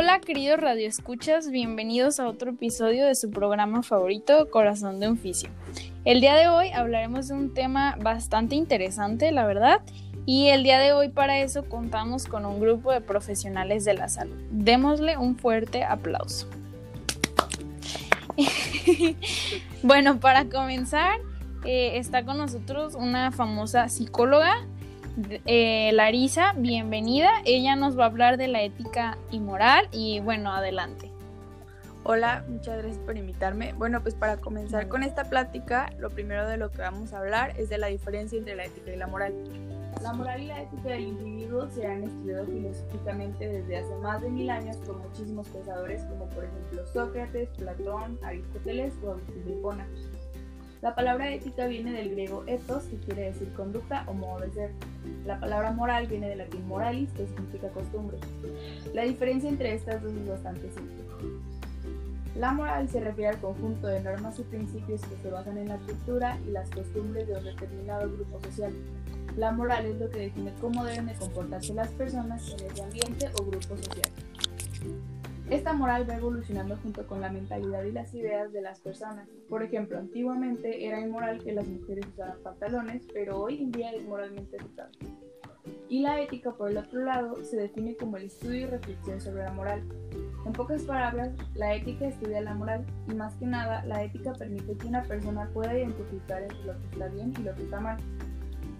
Hola queridos radioescuchas, bienvenidos a otro episodio de su programa favorito, Corazón de Oficio. El día de hoy hablaremos de un tema bastante interesante, la verdad, y el día de hoy para eso contamos con un grupo de profesionales de la salud. Démosle un fuerte aplauso. bueno, para comenzar, eh, está con nosotros una famosa psicóloga, eh, Larisa, bienvenida. Ella nos va a hablar de la ética y moral y bueno, adelante. Hola, muchas gracias por invitarme. Bueno, pues para comenzar con esta plática, lo primero de lo que vamos a hablar es de la diferencia entre la ética y la moral. La moral y la ética del individuo se han estudiado filosóficamente desde hace más de mil años por muchísimos pensadores como por ejemplo Sócrates, Platón, Aristóteles o Agustín. La palabra ética viene del griego ethos, que quiere decir conducta o modo de ser. La palabra moral viene del latín moralis, que significa costumbre. La diferencia entre estas dos es bastante simple. La moral se refiere al conjunto de normas y principios que se basan en la cultura y las costumbres de un determinado grupo social. La moral es lo que define cómo deben de comportarse las personas en ese ambiente o grupo social. Esta moral va evolucionando junto con la mentalidad y las ideas de las personas. Por ejemplo, antiguamente era inmoral que las mujeres usaran pantalones, pero hoy en día es moralmente aceptable. Y la ética, por el otro lado, se define como el estudio y reflexión sobre la moral. En pocas palabras, la ética estudia la moral y más que nada, la ética permite que una persona pueda identificar entre lo que está bien y lo que está mal.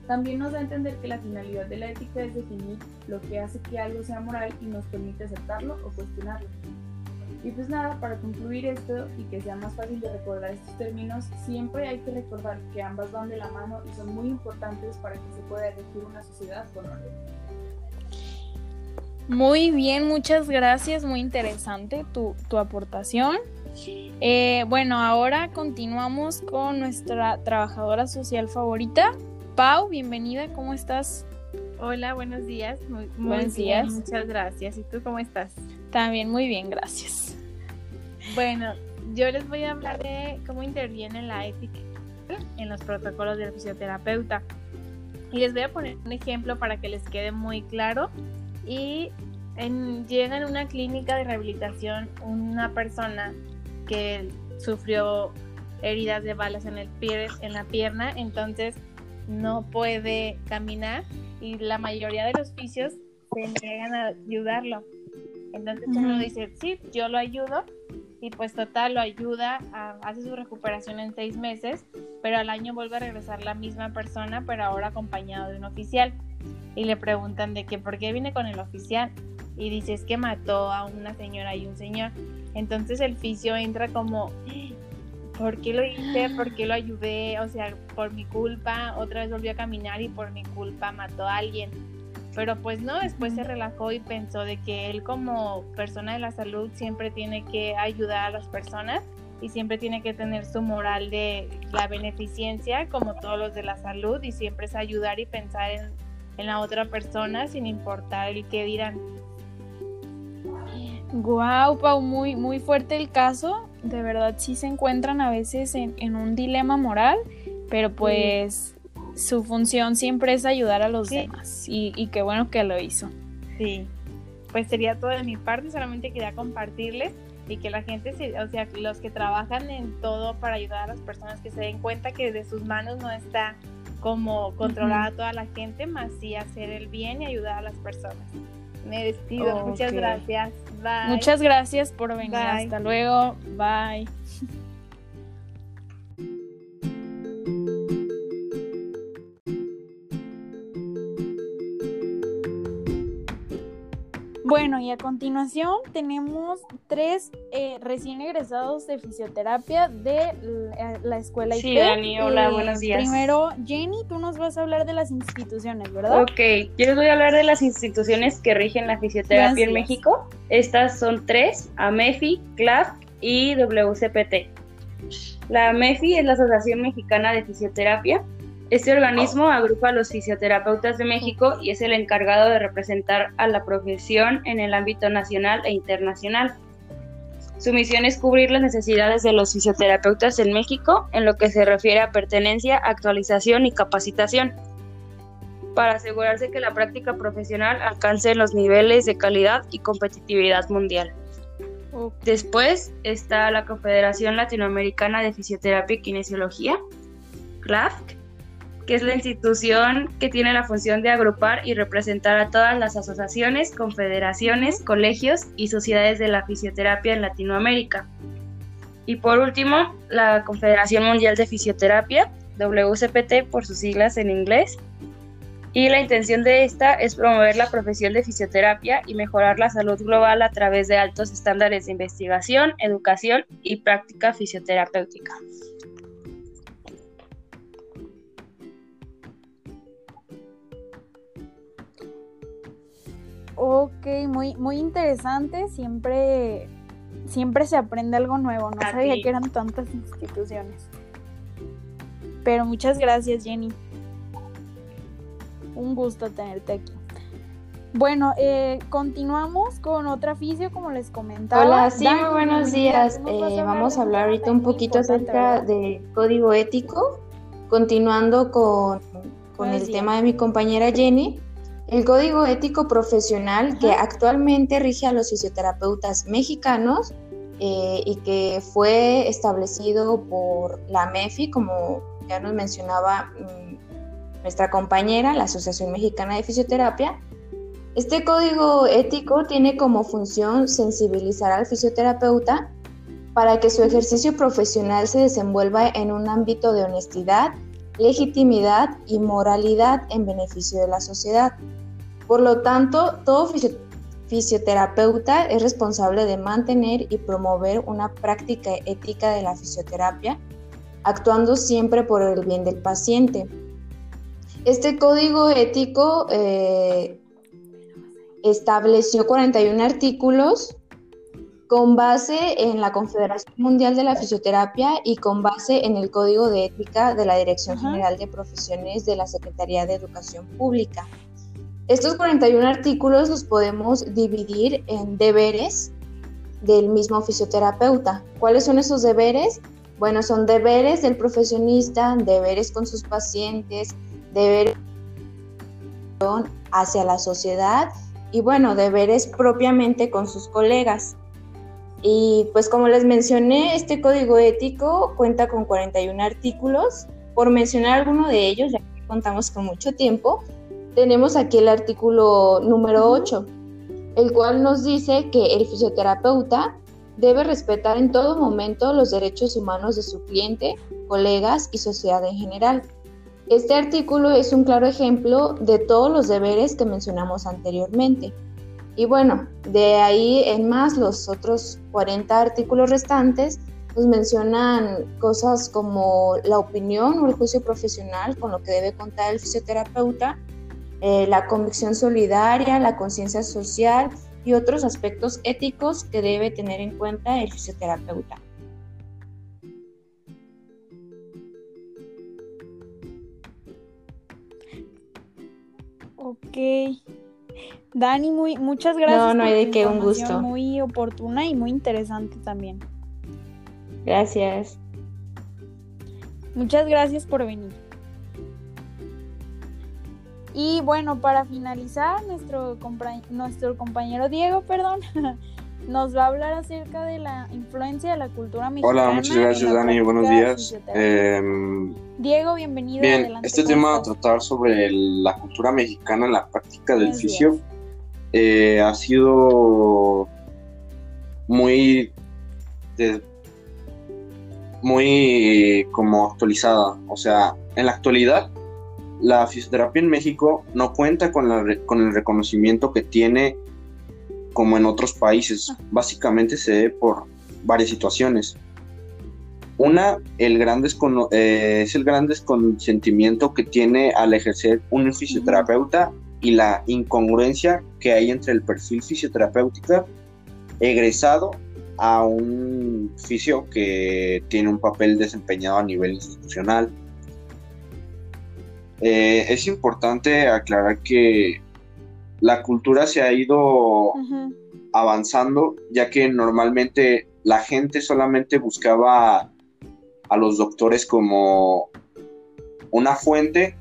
También nos da a entender que la finalidad de la ética es definir lo que hace que algo sea moral y nos permite aceptarlo o cuestionarlo. Y pues nada, para concluir esto y que sea más fácil de recordar estos términos, siempre hay que recordar que ambas van de la mano y son muy importantes para que se pueda elegir una sociedad con orden. Muy bien, muchas gracias, muy interesante tu, aportación. Eh, bueno, ahora continuamos con nuestra trabajadora social favorita. Pau, bienvenida, ¿cómo estás? Hola, buenos días. Muy, buenos días. Muchas gracias. ¿Y tú cómo estás? También muy bien, gracias. Bueno, yo les voy a hablar de cómo interviene la ética en los protocolos del fisioterapeuta. Y les voy a poner un ejemplo para que les quede muy claro. Y llega en una clínica de rehabilitación una persona que sufrió heridas de balas en el pie, en la pierna, entonces no puede caminar y la mayoría de los fisios se niegan a ayudarlo. Entonces uno dice, sí, yo lo ayudo, y pues total lo ayuda, hace su recuperación en seis meses, pero al año vuelve a regresar la misma persona, pero ahora acompañado de un oficial. Y le preguntan de que por qué viene con el oficial. Y dice es que mató a una señora y un señor. Entonces el fisio entra como, ¿por qué lo hice? ¿Por qué lo ayudé? O sea, por mi culpa, otra vez volvió a caminar y por mi culpa mató a alguien pero pues no, después se relajó y pensó de que él como persona de la salud siempre tiene que ayudar a las personas y siempre tiene que tener su moral de la beneficencia como todos los de la salud y siempre es ayudar y pensar en, la otra persona sin importar el qué dirán. Guau, Pau, muy, muy fuerte el caso. De verdad sí se encuentran a veces en, en un dilema moral, pero pues su función siempre es ayudar a los demás. Y, qué bueno que lo hizo. Sí, pues sería todo de mi parte, solamente quería compartirles y que la gente, o sea, los que trabajan en todo para ayudar a las personas que se den cuenta que de sus manos no está como controlar a toda la gente, más sí hacer el bien y ayudar a las personas. Me despido, muchas gracias. Bye. Muchas gracias por venir. Hasta luego. Bye. Bueno, y a continuación tenemos tres eh, recién egresados de fisioterapia de la, escuela Sí, Dani, hola, buenos días. Primero, Jenny, tú nos vas a hablar de las instituciones, ¿verdad? Ok, yo les voy a hablar de las instituciones que rigen la fisioterapia en México. Estas son tres, AMEFI, CLAF y WCPT. La AMEFI es la Asociación Mexicana de Fisioterapia este organismo agrupa a los fisioterapeutas de México y es el encargado de representar a la profesión en el ámbito nacional e internacional. Su misión es cubrir las necesidades de los fisioterapeutas en México en lo que se refiere a pertenencia, actualización y capacitación. para asegurarse que la práctica profesional alcance los niveles de calidad y competitividad mundial. Después está la Confederación Latinoamericana de Fisioterapia y Kinesiología, CLAFC, que es la institución que tiene la función de agrupar y representar a todas las asociaciones, confederaciones, colegios y sociedades de la fisioterapia en Latinoamérica. Y por último, la Confederación Mundial de Fisioterapia, WCPT por sus siglas en inglés, y la intención de esta es promover la profesión de fisioterapia y mejorar la salud global a través de altos estándares de investigación, educación y práctica fisioterapéutica. Ok, muy, muy interesante. Siempre, siempre se aprende algo nuevo. No sabía que eran tantas instituciones. Pero muchas gracias, Jenny. Un gusto tenerte aquí. Bueno, eh, continuamos con otra aficio, como les comentaba. Hola, sí, muy buenos días. Eh, vamos a hablar ahorita un poquito acerca del código ético, continuando con, con el tema de mi compañera Jenny. El código ético profesional que actualmente rige a los fisioterapeutas mexicanos eh, y que fue establecido por la MEFI, como ya nos mencionaba mm, nuestra compañera, la Asociación Mexicana de Fisioterapia. Este código ético tiene como función sensibilizar al fisioterapeuta para que su ejercicio profesional se desenvuelva en un ámbito de honestidad, legitimidad y moralidad en beneficio de la sociedad. Por lo tanto, todo fisioterapeuta es responsable de mantener y promover una práctica ética de la fisioterapia, actuando siempre por el bien del paciente. Este código ético eh, estableció 41 artículos con base en la Confederación Mundial de la Fisioterapia y con base en el Código de Ética de la Dirección General de Profesiones de la Secretaría de Educación Pública. Estos 41 artículos los podemos dividir en deberes del mismo fisioterapeuta. ¿Cuáles son esos deberes? Bueno, son deberes del profesionista, deberes con sus pacientes, deberes hacia la sociedad y bueno, deberes propiamente con sus colegas. Y pues como les mencioné, este código ético cuenta con 41 artículos. Por mencionar alguno de ellos, ya que contamos con mucho tiempo, tenemos aquí el artículo número 8, el cual nos dice que el fisioterapeuta debe respetar en todo momento los derechos humanos de su cliente, colegas y sociedad en general. Este artículo es un claro ejemplo de todos los deberes que mencionamos anteriormente. Y bueno, de ahí en más los otros 40 artículos restantes nos mencionan cosas como la opinión o el juicio profesional con lo que debe contar el fisioterapeuta, eh, la convicción solidaria, la conciencia social y otros aspectos éticos que debe tener en cuenta el fisioterapeuta. Ok. Dani, muy, muchas gracias. No, no hay de qué, un gusto. Muy oportuna y muy interesante también. Gracias. Muchas gracias por venir. Y bueno, para finalizar, nuestro, nuestro compañero Diego, perdón, nos va a hablar acerca de la influencia de la cultura mexicana. Hola, muchas gracias Dani, buenos días. Em, Diego, bienvenido. Bien, este tema a tratar sobre la cultura mexicana en la práctica del fisio eh, ha sido muy, muy como actualizada. O sea, en la actualidad la fisioterapia en México no cuenta con, la, con el reconocimiento que tiene como en otros países. Básicamente se debe por varias situaciones. Una, el gran eh, es el gran desconsentimiento que tiene al ejercer un fisioterapeuta y la incongruencia que hay entre el perfil fisioterapéutico egresado a un fisio que tiene un papel desempeñado a nivel institucional. Eh, es importante aclarar que la cultura se ha ido avanzando, ya que normalmente la gente solamente buscaba a los doctores como una fuente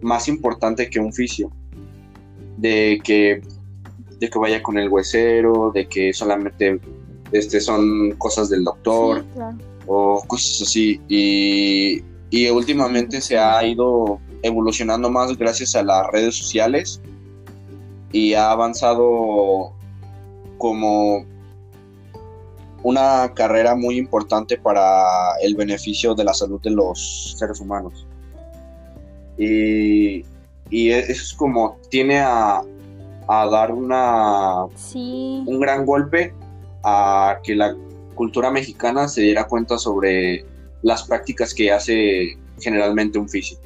más importante que un oficio. De que, de que vaya con el huesero, de que solamente este, son cosas del doctor o cosas así. Y, y últimamente se ha ido evolucionando más gracias a las redes sociales y ha avanzado como una carrera muy importante para el beneficio de la salud de los seres humanos. Y, y eso es como tiene a, a dar una un gran golpe a que la cultura mexicana se diera cuenta sobre las prácticas que hace generalmente un físico.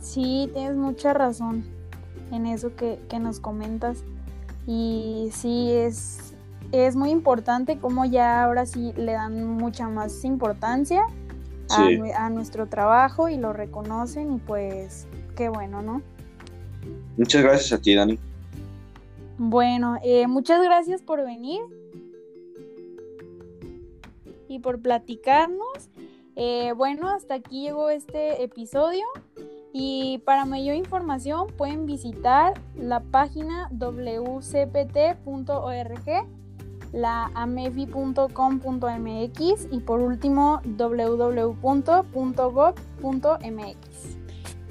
Sí, tienes mucha razón en eso que, nos comentas. Y sí, es, es muy importante como ya ahora sí le dan mucha más importancia a, nuestro trabajo y lo reconocen y pues qué bueno, ¿no? Muchas gracias a ti, Dani. Bueno, eh, muchas gracias por venir y por platicarnos. Eh, bueno, hasta aquí llegó este episodio. Y para mayor información pueden visitar la página wcpt.org, la amefi.com.mx y por último www.gov.mx.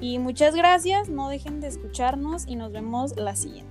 Y muchas gracias, no dejen de escucharnos y nos vemos la siguiente.